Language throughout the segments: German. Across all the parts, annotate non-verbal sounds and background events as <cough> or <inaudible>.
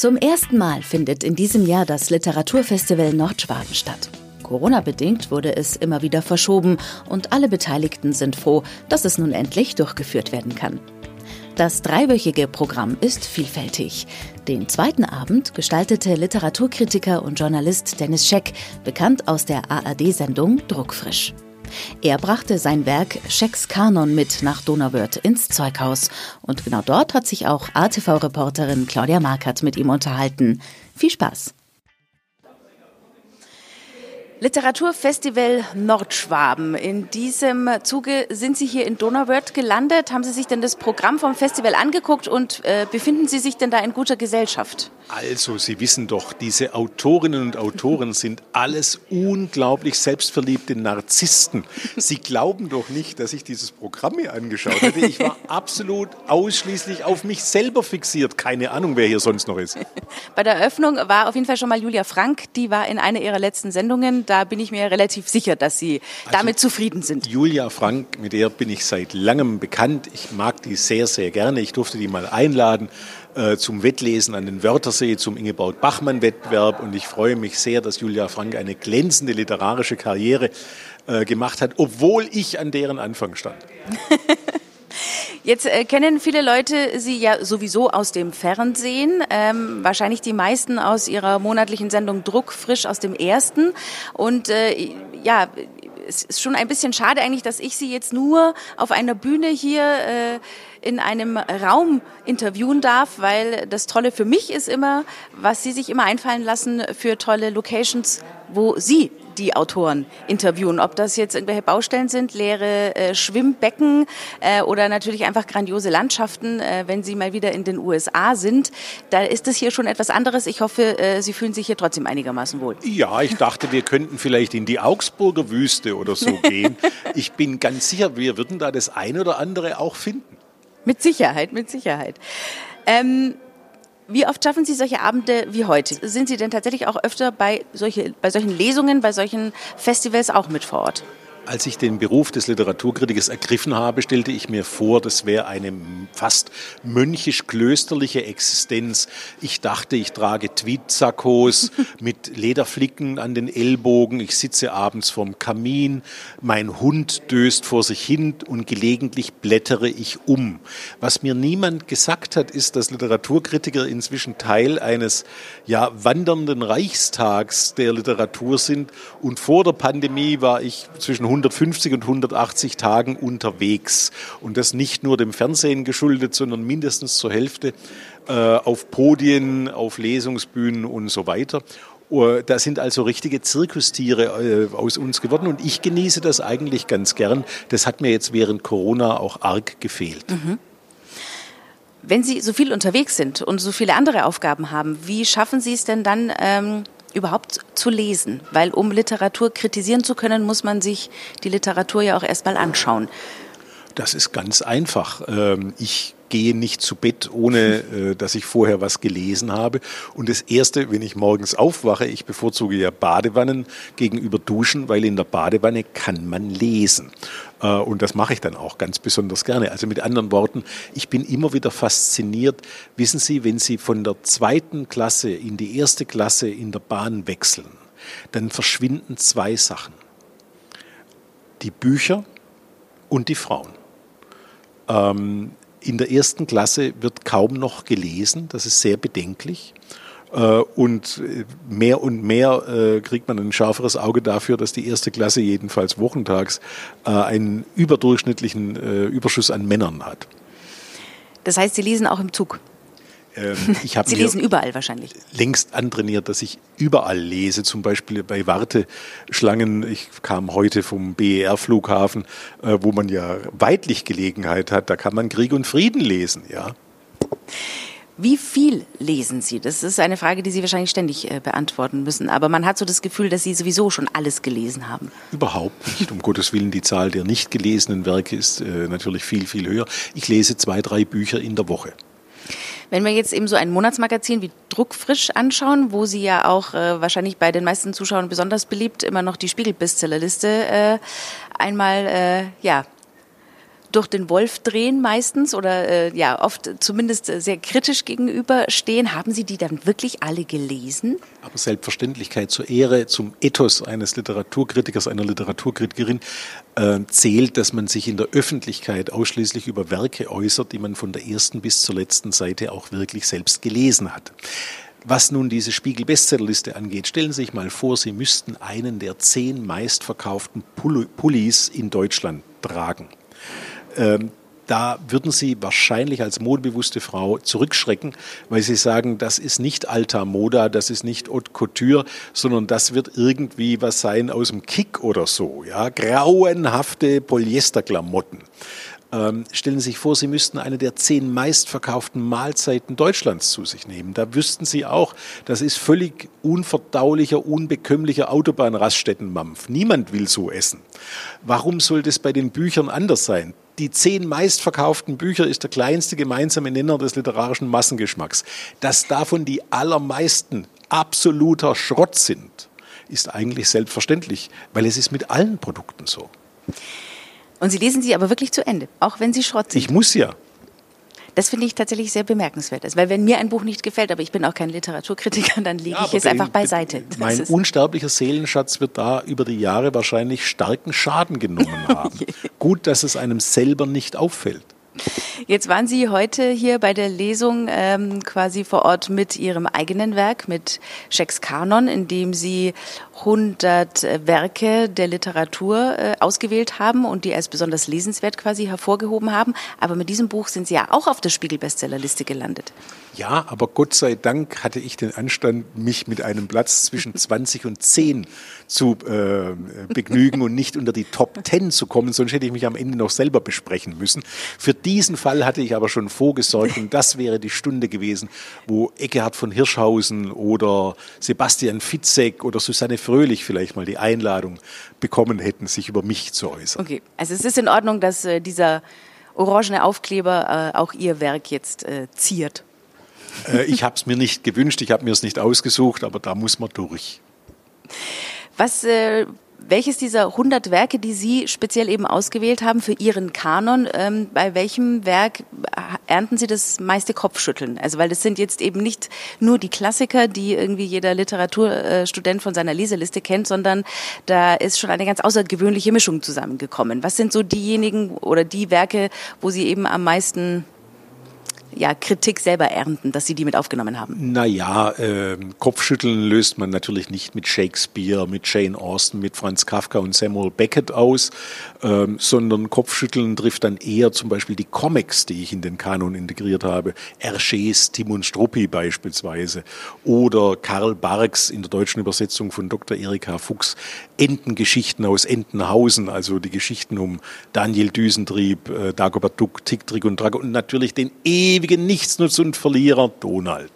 Zum ersten Mal findet in diesem Jahr das Literaturfestival Nordschwaben statt. Corona-bedingt wurde es immer wieder verschoben und alle Beteiligten sind froh, dass es nun endlich durchgeführt werden kann. Das dreiwöchige Programm ist vielfältig. Den zweiten Abend gestaltete Literaturkritiker und Journalist Dennis Scheck, bekannt aus der ARD-Sendung Druckfrisch. Er brachte sein Werk Schecks Kanon mit nach Donauwörth ins Zeughaus. Und genau dort hat sich auch ATV-Reporterin Claudia Markert mit ihm unterhalten. Viel Spaß! Literaturfestival Nordschwaben. In diesem Zuge sind Sie hier in Donauwörth gelandet. Haben Sie sich denn das Programm vom Festival angeguckt und äh, befinden Sie sich denn da in guter Gesellschaft? Also, Sie wissen doch, diese Autorinnen und Autoren sind alles unglaublich selbstverliebte Narzissten. Sie glauben doch nicht, dass ich dieses Programm mir angeschaut hätte. Ich war <laughs> absolut ausschließlich auf mich selber fixiert. Keine Ahnung, wer hier sonst noch ist. Bei der Eröffnung war auf jeden Fall schon mal Julia Frank. Die war in einer ihrer letzten Sendungen. Da bin ich mir relativ sicher, dass Sie also, damit zufrieden sind. Julia Frank, mit der bin ich seit langem bekannt. Ich mag die sehr, sehr gerne. Ich durfte die mal einladen äh, zum Wettlesen an den Wörthersee, zum Ingeborg Bachmann-Wettbewerb. Und ich freue mich sehr, dass Julia Frank eine glänzende literarische Karriere äh, gemacht hat, obwohl ich an deren Anfang stand. <laughs> Jetzt äh, kennen viele Leute Sie ja sowieso aus dem Fernsehen, ähm, wahrscheinlich die meisten aus Ihrer monatlichen Sendung Druck frisch aus dem ersten. Und äh, ja, es ist schon ein bisschen schade eigentlich, dass ich Sie jetzt nur auf einer Bühne hier äh, in einem Raum interviewen darf, weil das Tolle für mich ist immer, was Sie sich immer einfallen lassen für tolle Locations, wo Sie die Autoren interviewen. Ob das jetzt irgendwelche Baustellen sind, leere äh, Schwimmbecken äh, oder natürlich einfach grandiose Landschaften, äh, wenn Sie mal wieder in den USA sind. Da ist es hier schon etwas anderes. Ich hoffe, äh, Sie fühlen sich hier trotzdem einigermaßen wohl. Ja, ich dachte, wir könnten vielleicht in die Augsburger Wüste oder so <laughs> gehen. Ich bin ganz sicher, wir würden da das eine oder andere auch finden. Mit Sicherheit, mit Sicherheit. Ähm, wie oft schaffen Sie solche Abende wie heute? Sind Sie denn tatsächlich auch öfter bei, solche, bei solchen Lesungen, bei solchen Festivals auch mit vor Ort? Als ich den Beruf des Literaturkritikers ergriffen habe, stellte ich mir vor, das wäre eine fast mönchisch-klösterliche Existenz. Ich dachte, ich trage Tweetsackos <laughs> mit Lederflicken an den Ellbogen, ich sitze abends vorm Kamin, mein Hund döst vor sich hin und gelegentlich blättere ich um. Was mir niemand gesagt hat, ist, dass Literaturkritiker inzwischen Teil eines ja, wandernden Reichstags der Literatur sind. Und vor der Pandemie war ich zwischen 150 und 180 Tagen unterwegs. Und das nicht nur dem Fernsehen geschuldet, sondern mindestens zur Hälfte äh, auf Podien, auf Lesungsbühnen und so weiter. Uh, da sind also richtige Zirkustiere äh, aus uns geworden und ich genieße das eigentlich ganz gern. Das hat mir jetzt während Corona auch arg gefehlt. Mhm. Wenn Sie so viel unterwegs sind und so viele andere Aufgaben haben, wie schaffen Sie es denn dann, ähm, überhaupt zu lesen? Weil um Literatur kritisieren zu können, muss man sich die Literatur ja auch erstmal anschauen. Das ist ganz einfach. Ähm, ich gehe nicht zu Bett, ohne äh, dass ich vorher was gelesen habe. Und das Erste, wenn ich morgens aufwache, ich bevorzuge ja Badewannen gegenüber Duschen, weil in der Badewanne kann man lesen. Äh, und das mache ich dann auch ganz besonders gerne. Also mit anderen Worten, ich bin immer wieder fasziniert. Wissen Sie, wenn Sie von der zweiten Klasse in die erste Klasse in der Bahn wechseln, dann verschwinden zwei Sachen. Die Bücher und die Frauen. Ähm, in der ersten Klasse wird kaum noch gelesen, das ist sehr bedenklich. Äh, und mehr und mehr äh, kriegt man ein schärferes Auge dafür, dass die erste Klasse jedenfalls wochentags äh, einen überdurchschnittlichen Überschuss an Männern hat. Das heißt, Sie lesen auch im Zug? Ähm, <laughs> ich Sie lesen überall wahrscheinlich. Längst antrainiert, dass ich überall lese, zum Beispiel bei Warteschlangen. Ich kam heute vom BER-Flughafen, äh, wo man ja weitlich Gelegenheit hat. Da kann man Krieg und Frieden lesen, ja. Wie viel lesen Sie? Das ist eine Frage, die Sie wahrscheinlich ständig äh, beantworten müssen. Aber man hat so das Gefühl, dass Sie sowieso schon alles gelesen haben. Überhaupt nicht. Um Gottes Willen, die Zahl der nicht gelesenen Werke ist äh, natürlich viel, viel höher. Ich lese zwei, drei Bücher in der Woche. Wenn wir jetzt eben so ein Monatsmagazin wie Druckfrisch anschauen, wo Sie ja auch äh, wahrscheinlich bei den meisten Zuschauern besonders beliebt immer noch die Spiegel-Bestsellerliste äh, einmal äh, ja durch den Wolf drehen meistens oder äh, ja oft zumindest sehr kritisch gegenüberstehen. Haben Sie die dann wirklich alle gelesen? Aber Selbstverständlichkeit zur Ehre, zum Ethos eines Literaturkritikers, einer Literaturkritikerin äh, zählt, dass man sich in der Öffentlichkeit ausschließlich über Werke äußert, die man von der ersten bis zur letzten Seite auch wirklich selbst gelesen hat. Was nun diese Spiegel-Bestsellerliste angeht, stellen Sie sich mal vor, Sie müssten einen der zehn meistverkauften Pullis in Deutschland tragen. Ähm, da würden Sie wahrscheinlich als modebewusste Frau zurückschrecken, weil Sie sagen, das ist nicht Alta Moda, das ist nicht Haute Couture, sondern das wird irgendwie was sein aus dem Kick oder so, ja, grauenhafte Polyesterklamotten. Ähm, stellen Sie sich vor, Sie müssten eine der zehn meistverkauften Mahlzeiten Deutschlands zu sich nehmen. Da wüssten Sie auch, das ist völlig unverdaulicher, unbekömmlicher Autobahnraststättenmampf. Niemand will so essen. Warum soll das bei den Büchern anders sein? Die zehn meistverkauften Bücher ist der kleinste gemeinsame Nenner des literarischen Massengeschmacks. Dass davon die allermeisten absoluter Schrott sind, ist eigentlich selbstverständlich, weil es ist mit allen Produkten so. Und Sie lesen sie aber wirklich zu Ende, auch wenn sie Schrott sind. Ich muss ja. Das finde ich tatsächlich sehr bemerkenswert. Weil wenn mir ein Buch nicht gefällt, aber ich bin auch kein Literaturkritiker, dann lege ja, ich es einfach beiseite. Das mein unsterblicher Seelenschatz wird da über die Jahre wahrscheinlich starken Schaden genommen haben. <laughs> Gut, dass es einem selber nicht auffällt. Jetzt waren Sie heute hier bei der Lesung ähm, quasi vor Ort mit Ihrem eigenen Werk, mit Schecks Kanon, in dem Sie 100 äh, Werke der Literatur äh, ausgewählt haben und die als besonders lesenswert quasi hervorgehoben haben. Aber mit diesem Buch sind Sie ja auch auf der Spiegel-Bestsellerliste gelandet. Ja, aber Gott sei Dank hatte ich den Anstand, mich mit einem Platz zwischen <laughs> 20 und 10 zu äh, begnügen und nicht unter die Top 10 zu kommen, sonst hätte ich mich am Ende noch selber besprechen müssen. Für diesen Fall hatte ich aber schon vorgesorgt und das wäre die Stunde gewesen, wo Eckehard von Hirschhausen oder Sebastian Fitzek oder Susanne Fröhlich vielleicht mal die Einladung bekommen hätten, sich über mich zu äußern. Okay, also es ist in Ordnung, dass äh, dieser orangene Aufkleber äh, auch Ihr Werk jetzt äh, ziert. Äh, ich habe es mir nicht gewünscht, ich habe mir es nicht ausgesucht, aber da muss man durch. Was, äh, welches dieser 100 Werke, die Sie speziell eben ausgewählt haben für Ihren Kanon, ähm, bei welchem Werk ernten Sie das meiste Kopfschütteln? Also, weil das sind jetzt eben nicht nur die Klassiker, die irgendwie jeder Literaturstudent von seiner Leseliste kennt, sondern da ist schon eine ganz außergewöhnliche Mischung zusammengekommen. Was sind so diejenigen oder die Werke, wo Sie eben am meisten ja, Kritik selber ernten, dass Sie die mit aufgenommen haben? Naja, äh, Kopfschütteln löst man natürlich nicht mit Shakespeare, mit Jane Austen, mit Franz Kafka und Samuel Beckett aus, ähm, sondern Kopfschütteln trifft dann eher zum Beispiel die Comics, die ich in den Kanon integriert habe. Hergés Timon Struppi beispielsweise oder Karl Barks in der deutschen Übersetzung von Dr. Erika Fuchs Entengeschichten aus Entenhausen, also die Geschichten um Daniel Düsentrieb, äh, Dagobert Duck, Tick, Trick und Drago und natürlich den ewigen Nichtsnutz und Verlierer Donald.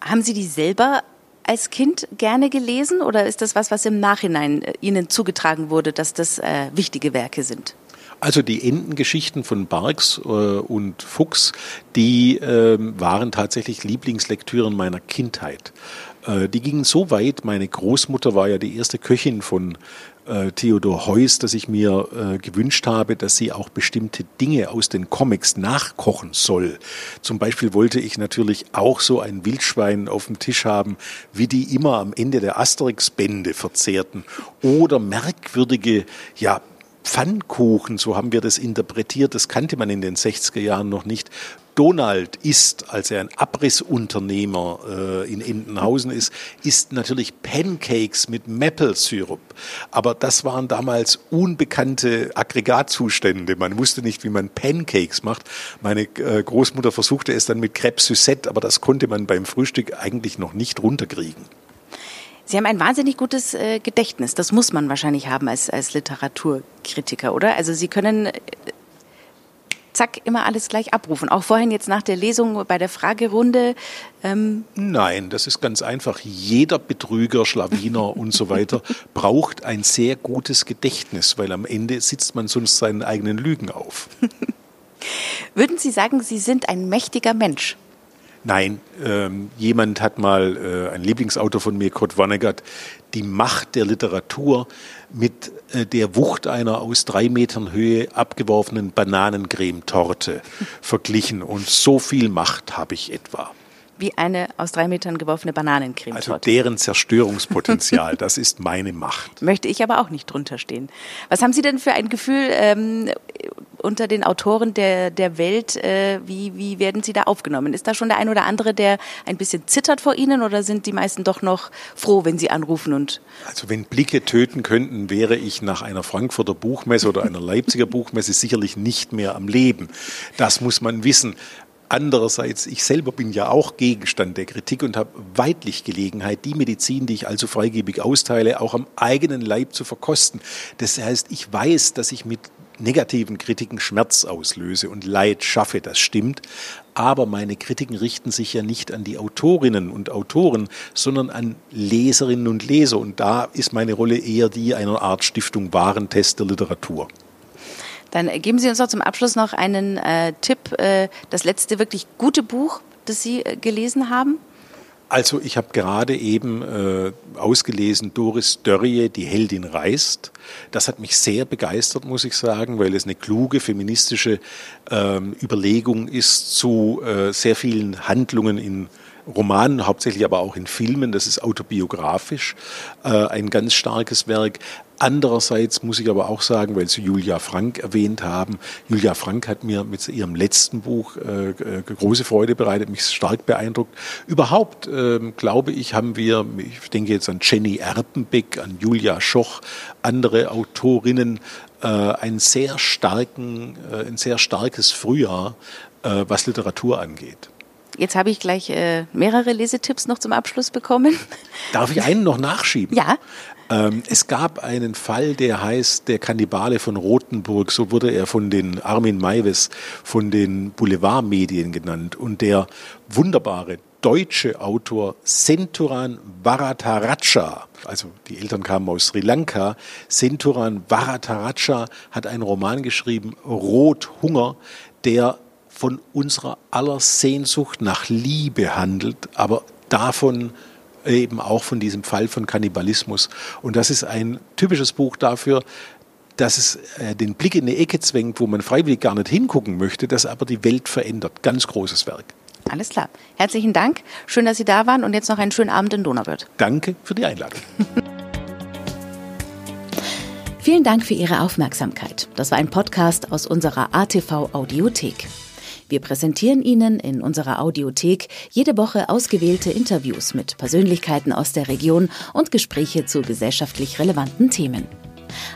Haben Sie die selber als Kind gerne gelesen oder ist das was, was im Nachhinein äh, Ihnen zugetragen wurde, dass das äh, wichtige Werke sind? Also die Entengeschichten von Barks äh, und Fuchs, die äh, waren tatsächlich Lieblingslektüren meiner Kindheit. Äh, die gingen so weit, meine Großmutter war ja die erste Köchin von äh, Theodor Heuss, dass ich mir äh, gewünscht habe, dass sie auch bestimmte Dinge aus den Comics nachkochen soll. Zum Beispiel wollte ich natürlich auch so ein Wildschwein auf dem Tisch haben, wie die immer am Ende der Asterix-Bände verzehrten. Oder merkwürdige, ja, Pfannkuchen, so haben wir das interpretiert, das kannte man in den 60er Jahren noch nicht, Donald ist, als er ein Abrissunternehmer äh, in Entenhausen ist, isst natürlich Pancakes mit Maple-Syrup. Aber das waren damals unbekannte Aggregatzustände. Man wusste nicht, wie man Pancakes macht. Meine äh, Großmutter versuchte es dann mit Crêpe Suzette, aber das konnte man beim Frühstück eigentlich noch nicht runterkriegen. Sie haben ein wahnsinnig gutes äh, Gedächtnis. Das muss man wahrscheinlich haben als, als Literaturkritiker, oder? Also Sie können äh, zack, immer alles gleich abrufen. Auch vorhin jetzt nach der Lesung bei der Fragerunde. Ähm Nein, das ist ganz einfach. Jeder Betrüger, Schlawiner <laughs> und so weiter braucht ein sehr gutes Gedächtnis, weil am Ende sitzt man sonst seinen eigenen Lügen auf. <laughs> Würden Sie sagen, Sie sind ein mächtiger Mensch? Nein, ähm, jemand hat mal, äh, ein Lieblingsautor von mir, Kurt Vonnegut, die Macht der Literatur mit äh, der Wucht einer aus drei Metern Höhe abgeworfenen Bananencremetorte <laughs> verglichen. Und so viel Macht habe ich etwa wie eine aus drei Metern geworfene Bananencreme. Also deren Zerstörungspotenzial, <laughs> das ist meine Macht. Möchte ich aber auch nicht drunter stehen. Was haben Sie denn für ein Gefühl ähm, unter den Autoren der, der Welt? Äh, wie, wie werden Sie da aufgenommen? Ist da schon der ein oder andere, der ein bisschen zittert vor Ihnen oder sind die meisten doch noch froh, wenn Sie anrufen und? Also wenn Blicke töten könnten, wäre ich nach einer Frankfurter Buchmesse oder einer Leipziger Buchmesse sicherlich nicht mehr am Leben. Das muss man wissen. Andererseits, ich selber bin ja auch Gegenstand der Kritik und habe weitlich Gelegenheit, die Medizin, die ich also freigebig austeile, auch am eigenen Leib zu verkosten. Das heißt, ich weiß, dass ich mit negativen Kritiken Schmerz auslöse und Leid schaffe, das stimmt. Aber meine Kritiken richten sich ja nicht an die Autorinnen und Autoren, sondern an Leserinnen und Leser. Und da ist meine Rolle eher die einer Art Stiftung Warentest der Literatur. Dann geben Sie uns doch zum Abschluss noch einen äh, Tipp, äh, das letzte wirklich gute Buch, das Sie äh, gelesen haben. Also ich habe gerade eben äh, ausgelesen Doris Dörrie, Die Heldin reist. Das hat mich sehr begeistert, muss ich sagen, weil es eine kluge feministische ähm, Überlegung ist zu äh, sehr vielen Handlungen in Romanen, hauptsächlich aber auch in Filmen. Das ist autobiografisch äh, ein ganz starkes Werk. Andererseits muss ich aber auch sagen, weil Sie Julia Frank erwähnt haben, Julia Frank hat mir mit ihrem letzten Buch äh, äh große Freude bereitet, mich stark beeindruckt. Überhaupt, äh, glaube ich, haben wir, ich denke jetzt an Jenny Erpenbeck, an Julia Schoch, andere Autorinnen, äh, einen sehr starken, äh, ein sehr starkes Frühjahr, äh, was Literatur angeht. Jetzt habe ich gleich äh, mehrere Lesetipps noch zum Abschluss bekommen. <laughs> Darf ich einen noch nachschieben? Ja. Ähm, es gab einen Fall, der heißt Der Kannibale von Rothenburg, so wurde er von den Armin Maives, von den Boulevardmedien genannt. Und der wunderbare deutsche Autor Senturan Varataraja, also die Eltern kamen aus Sri Lanka, Senturan Varataraja hat einen Roman geschrieben, Rothunger, der von unserer aller Sehnsucht nach Liebe handelt, aber davon eben auch von diesem Fall von Kannibalismus. Und das ist ein typisches Buch dafür, dass es äh, den Blick in eine Ecke zwängt, wo man freiwillig gar nicht hingucken möchte, das aber die Welt verändert. Ganz großes Werk. Alles klar. Herzlichen Dank. Schön, dass Sie da waren und jetzt noch einen schönen Abend in Donauwörth. Danke für die Einladung. <laughs> Vielen Dank für Ihre Aufmerksamkeit. Das war ein Podcast aus unserer ATV Audiothek. Wir präsentieren Ihnen in unserer Audiothek jede Woche ausgewählte Interviews mit Persönlichkeiten aus der Region und Gespräche zu gesellschaftlich relevanten Themen.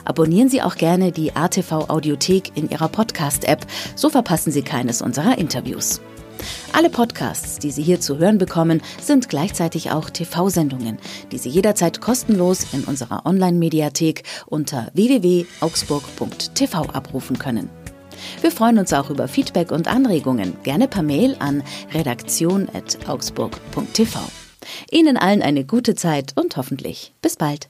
Abonnieren Sie auch gerne die ATV Audiothek in Ihrer Podcast-App, so verpassen Sie keines unserer Interviews. Alle Podcasts, die Sie hier zu hören bekommen, sind gleichzeitig auch TV-Sendungen, die Sie jederzeit kostenlos in unserer Online-Mediathek unter www.augsburg.tv abrufen können. Wir freuen uns auch über Feedback und Anregungen, gerne per Mail an redaktion.augsburg.tv. Ihnen allen eine gute Zeit und hoffentlich bis bald.